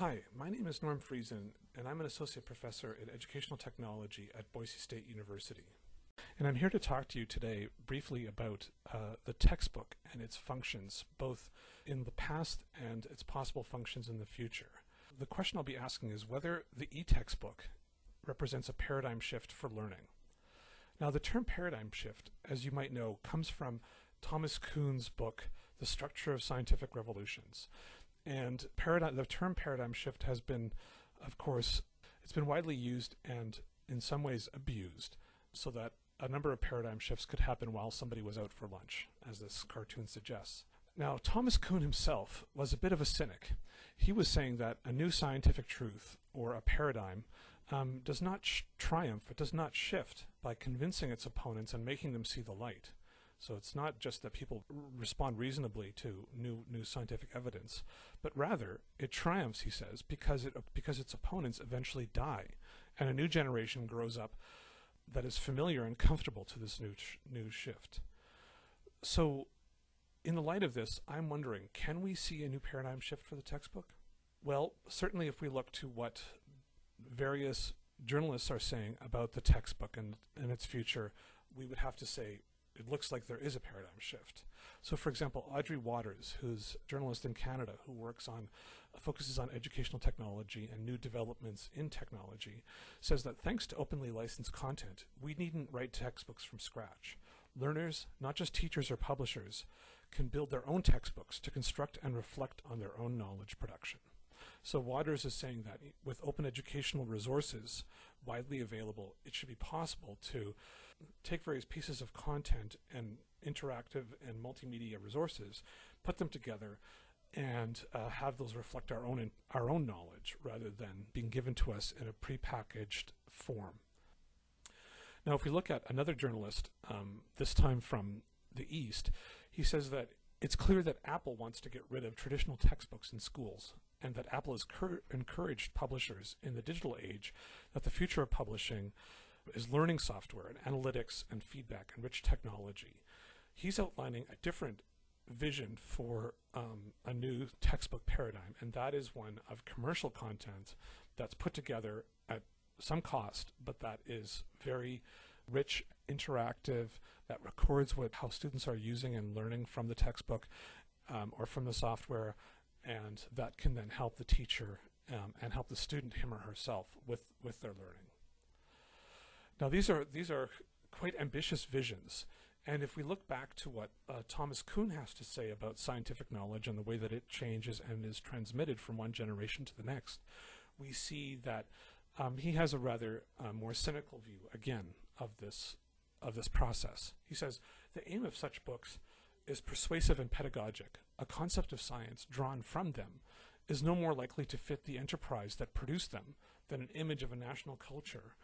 Hi, my name is Norm Friesen, and I'm an associate professor in educational technology at Boise State University. And I'm here to talk to you today briefly about uh, the textbook and its functions, both in the past and its possible functions in the future. The question I'll be asking is whether the e-textbook represents a paradigm shift for learning. Now, the term paradigm shift, as you might know, comes from Thomas Kuhn's book, The Structure of Scientific Revolutions. And paradigm, the term paradigm shift has been, of course, it's been widely used and in some ways abused so that a number of paradigm shifts could happen while somebody was out for lunch, as this cartoon suggests. Now, Thomas Kuhn himself was a bit of a cynic. He was saying that a new scientific truth, or a paradigm, um, does not triumph, it does not shift by convincing its opponents and making them see the light. So it's not just that people respond reasonably to new new scientific evidence, but rather it triumphs, he says, because it because its opponents eventually die, and a new generation grows up that is familiar and comfortable to this new new shift. So, in the light of this, I'm wondering, can we see a new paradigm shift for the textbook? Well, certainly if we look to what various journalists are saying about the textbook and, and its future, we would have to say it looks like there is a paradigm shift. So for example, Audrey Watters, who's a journalist in Canada who works on, focuses on educational technology and new developments in technology, says that thanks to openly licensed content, we needn't write textbooks from scratch. Learners, not just teachers or publishers, can build their own textbooks to construct and reflect on their own knowledge production. So Watters is saying that with open educational resources widely available, it should be possible to take various pieces of content and interactive and multimedia resources, put them together, and uh, have those reflect our own our own knowledge rather than being given to us in a prepackaged form. Now, if we look at another journalist, um, this time from the East, he says that it's clear that Apple wants to get rid of traditional textbooks in schools and that Apple has encouraged publishers in the digital age that the future of publishing is learning software and analytics and feedback and rich technology. He's outlining a different vision for um, a new textbook paradigm, and that is one of commercial content that's put together at some cost, but that is very rich, interactive, that records what how students are using and learning from the textbook um, or from the software, and that can then help the teacher um, and help the student, him or herself, with, with their learning. Now these are, these are quite ambitious visions, and if we look back to what uh, Thomas Kuhn has to say about scientific knowledge and the way that it changes and is transmitted from one generation to the next, we see that um, he has a rather uh, more cynical view, again, of this, of this process. He says, the aim of such books is persuasive and pedagogic, a concept of science drawn from them is no more likely to fit the enterprise that produced them than an image of a national culture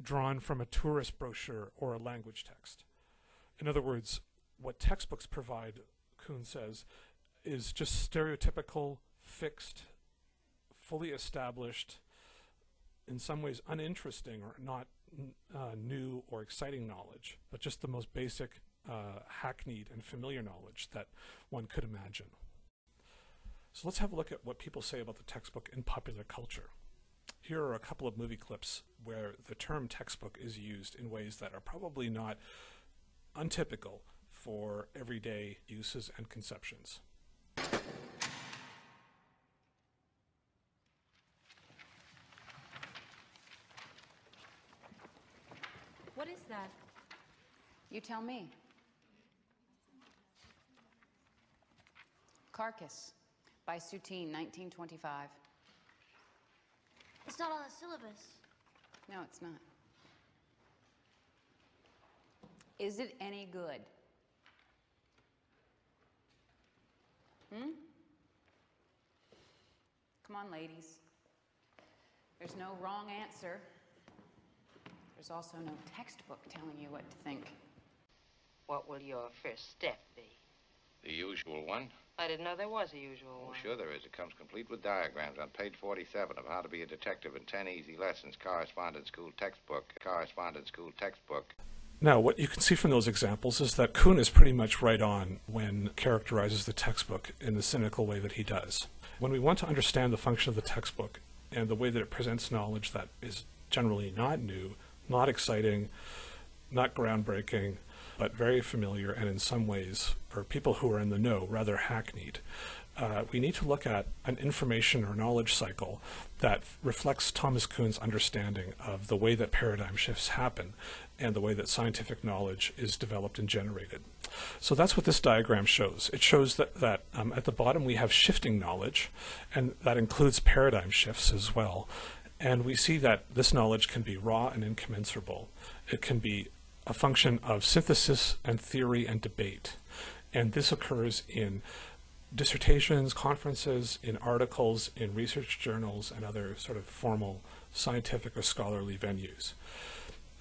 drawn from a tourist brochure or a language text. In other words, what textbooks provide, Kuhn says, is just stereotypical, fixed, fully established, in some ways uninteresting or not uh, new or exciting knowledge, but just the most basic uh, hackneyed and familiar knowledge that one could imagine. So let's have a look at what people say about the textbook in popular culture. Here are a couple of movie clips where the term textbook is used in ways that are probably not untypical for everyday uses and conceptions. What is that? You tell me. Carcass by Soutine, 1925. It's not on the syllabus. No, it's not. Is it any good? Hmm? Come on, ladies. There's no wrong answer. There's also no textbook telling you what to think. What will your first step be? The usual one. I didn't know there was a usual Oh, one. sure there is. It comes complete with diagrams on page 47 of how to be a detective in 10 easy lessons, correspondence school textbook, correspondence school textbook. Now, what you can see from those examples is that Kuhn is pretty much right on when characterizes the textbook in the cynical way that he does. When we want to understand the function of the textbook and the way that it presents knowledge that is generally not new, not exciting, not groundbreaking, but very familiar and in some ways, for people who are in the know, rather hackneyed, uh, we need to look at an information or knowledge cycle that reflects Thomas Kuhn's understanding of the way that paradigm shifts happen and the way that scientific knowledge is developed and generated. So that's what this diagram shows. It shows that, that um, at the bottom we have shifting knowledge, and that includes paradigm shifts as well. And we see that this knowledge can be raw and incommensurable. It can be a function of synthesis and theory and debate. And this occurs in dissertations, conferences, in articles, in research journals, and other sort of formal scientific or scholarly venues.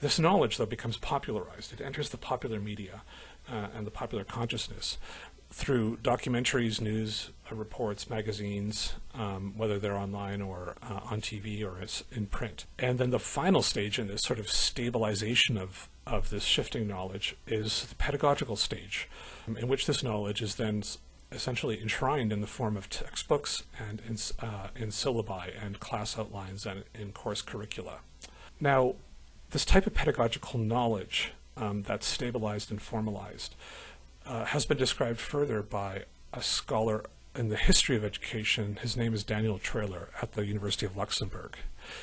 This knowledge, though, becomes popularized. It enters the popular media uh, and the popular consciousness through documentaries, news uh, reports, magazines, um, whether they're online or uh, on TV or in print. And then the final stage in this sort of stabilization of, of this shifting knowledge is the pedagogical stage, um, in which this knowledge is then essentially enshrined in the form of textbooks and in, uh, in syllabi and class outlines and in course curricula. Now, this type of pedagogical knowledge um, that's stabilized and formalized uh, has been described further by a scholar in the history of education. His name is Daniel Tröhler at the University of Luxembourg.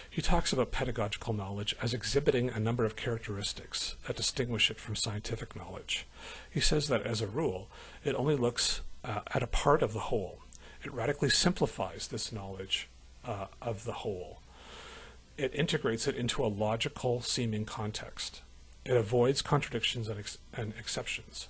He talks about pedagogical knowledge as exhibiting a number of characteristics that distinguish it from scientific knowledge. He says that as a rule, it only looks uh, at a part of the whole. It radically simplifies this knowledge uh, of the whole. It integrates it into a logical seeming context. It avoids contradictions and, ex and exceptions.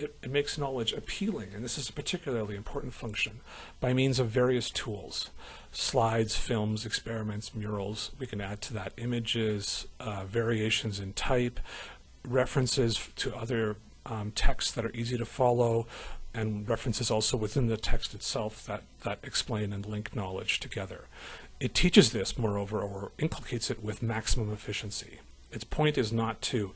It, it makes knowledge appealing, and this is a particularly important function, by means of various tools. Slides, films, experiments, murals. We can add to that images, uh, variations in type, references to other um, texts that are easy to follow, and references also within the text itself that, that explain and link knowledge together. It teaches this, moreover, or inculcates it with maximum efficiency. Its point is not to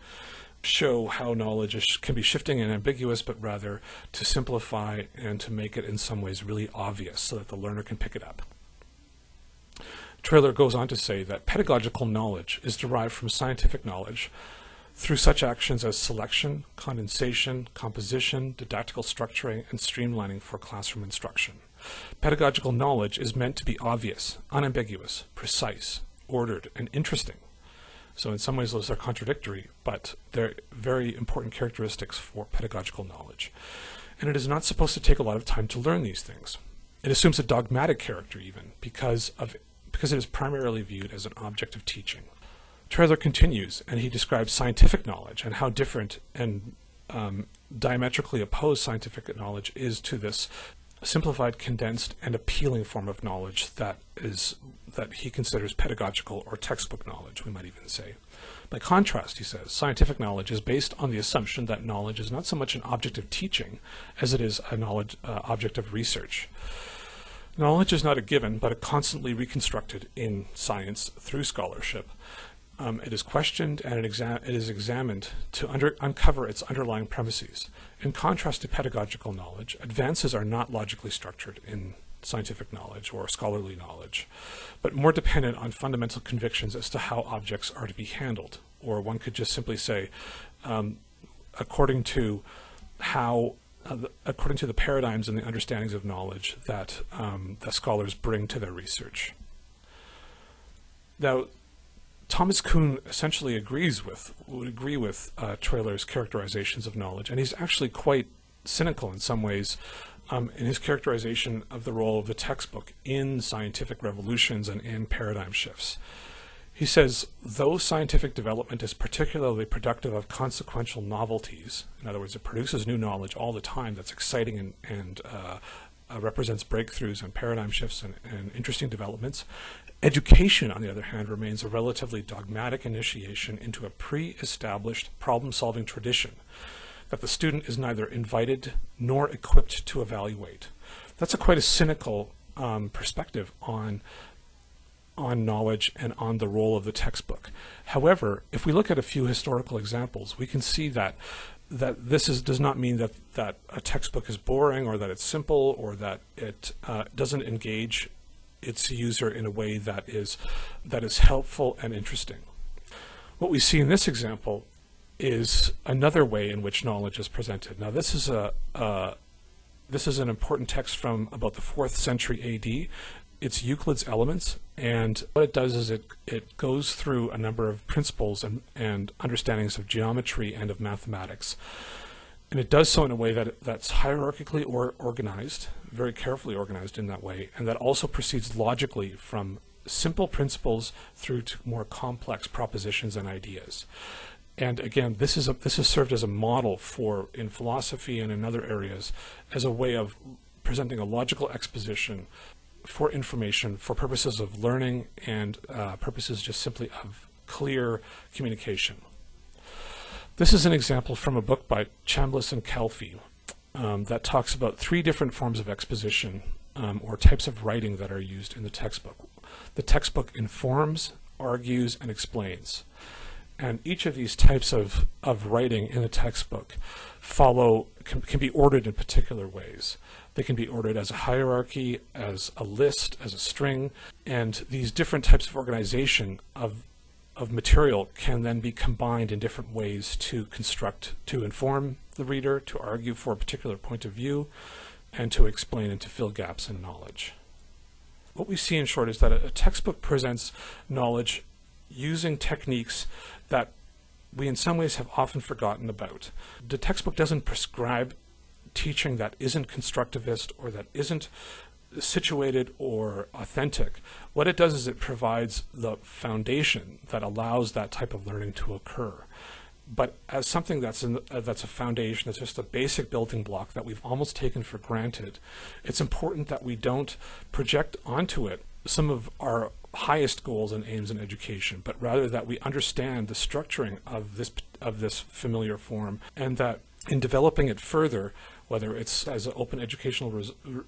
show how knowledge is, can be shifting and ambiguous, but rather to simplify and to make it in some ways really obvious so that the learner can pick it up. Tröhler goes on to say that pedagogical knowledge is derived from scientific knowledge through such actions as selection, condensation, composition, didactical structuring, and streamlining for classroom instruction. Pedagogical knowledge is meant to be obvious, unambiguous, precise, ordered, and interesting. So in some ways those are contradictory, but they're very important characteristics for pedagogical knowledge. And it is not supposed to take a lot of time to learn these things. It assumes a dogmatic character even, because, of, because it is primarily viewed as an object of teaching. Tröhler continues, and he describes scientific knowledge and how different and um, diametrically opposed scientific knowledge is to this simplified, condensed, and appealing form of knowledge that is that he considers pedagogical or textbook knowledge, we might even say. By contrast, he says, scientific knowledge is based on the assumption that knowledge is not so much an object of teaching as it is a knowledge uh, object of research. Knowledge is not a given, but a constantly reconstructed in science through scholarship, um, it is questioned and it, it is examined to under uncover its underlying premises. In contrast to pedagogical knowledge, advances are not logically structured in scientific knowledge or scholarly knowledge, but more dependent on fundamental convictions as to how objects are to be handled. Or one could just simply say, um, according to how uh, the, according to the paradigms and the understandings of knowledge that um, the scholars bring to their research. Now, Thomas Kuhn essentially agrees with, would agree with uh, characterizations of knowledge, and he's actually quite cynical in some ways um, in his characterization of the role of the textbook in scientific revolutions and in paradigm shifts. He says, though scientific development is particularly productive of consequential novelties, in other words, it produces new knowledge all the time that's exciting and, and uh, uh, represents breakthroughs and paradigm shifts and, and interesting developments, Education, on the other hand, remains a relatively dogmatic initiation into a pre-established problem-solving tradition that the student is neither invited nor equipped to evaluate. That's a quite a cynical um, perspective on on knowledge and on the role of the textbook. However, if we look at a few historical examples, we can see that that this is does not mean that that a textbook is boring or that it's simple or that it uh, doesn't engage its user in a way that is that is helpful and interesting. What we see in this example is another way in which knowledge is presented. Now, this is a uh, this is an important text from about the fourth century A.D. It's Euclid's Elements, and what it does is it it goes through a number of principles and, and understandings of geometry and of mathematics. And it does so in a way that that's hierarchically or organized, very carefully organized in that way, and that also proceeds logically from simple principles through to more complex propositions and ideas. And again, this is a, this has served as a model for in philosophy and in other areas as a way of presenting a logical exposition for information for purposes of learning and uh, purposes just simply of clear communication. This is an example from a book by Chambliss and Calfee um, that talks about three different forms of exposition um, or types of writing that are used in the textbook. The textbook informs, argues, and explains. And each of these types of, of writing in the textbook follow, can, can be ordered in particular ways. They can be ordered as a hierarchy, as a list, as a string, and these different types of organization of, of material can then be combined in different ways to construct, to inform the reader, to argue for a particular point of view, and to explain and to fill gaps in knowledge. What we see in short is that a, textbook presents knowledge using techniques that we in some ways have often forgotten about. The textbook doesn't prescribe teaching that isn't constructivist or that isn't situated or authentic. What it does is it provides the foundation that allows that type of learning to occur. But as something that's in, uh, that's a foundation, that's just a basic building block that we've almost taken for granted, it's important that we don't project onto it some of our highest goals and aims in education, but rather that we understand the structuring of this of this familiar form, and that in developing it further, whether it's as an open educational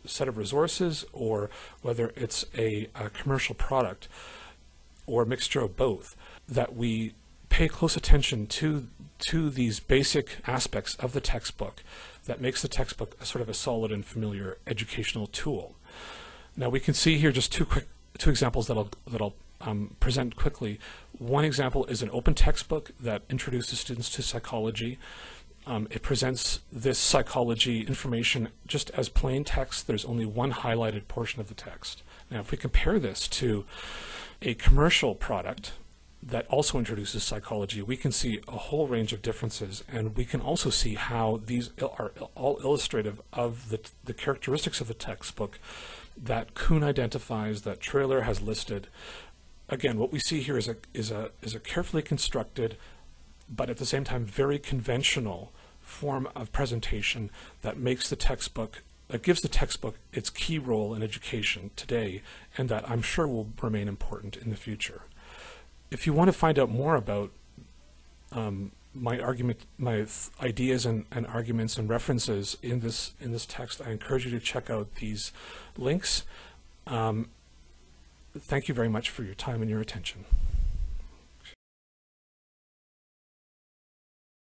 set of resources or whether it's a, a commercial product or a mixture of both, that we pay close attention to to these basic aspects of the textbook that makes the textbook a sort of a solid and familiar educational tool. Now we can see here just two quick two examples that I'll that I'll um, present quickly. One example is an open textbook that introduces students to psychology. Um, it presents this psychology information just as plain text. There's only one highlighted portion of the text. Now, if we compare this to a commercial product that also introduces psychology, we can see a whole range of differences, and we can also see how these are all illustrative of the, the characteristics of the textbook that Kuhn identifies, that Tröhler has listed. Again, what we see here is a, is a, is a carefully constructed, but at the same time very conventional form of presentation that makes the textbook, that gives the textbook its key role in education today, and that I'm sure will remain important in the future. If you want to find out more about um, my argument, my ideas and, and, arguments and references in this in this text, I encourage you to check out these links. Um, thank you very much for your time and your attention.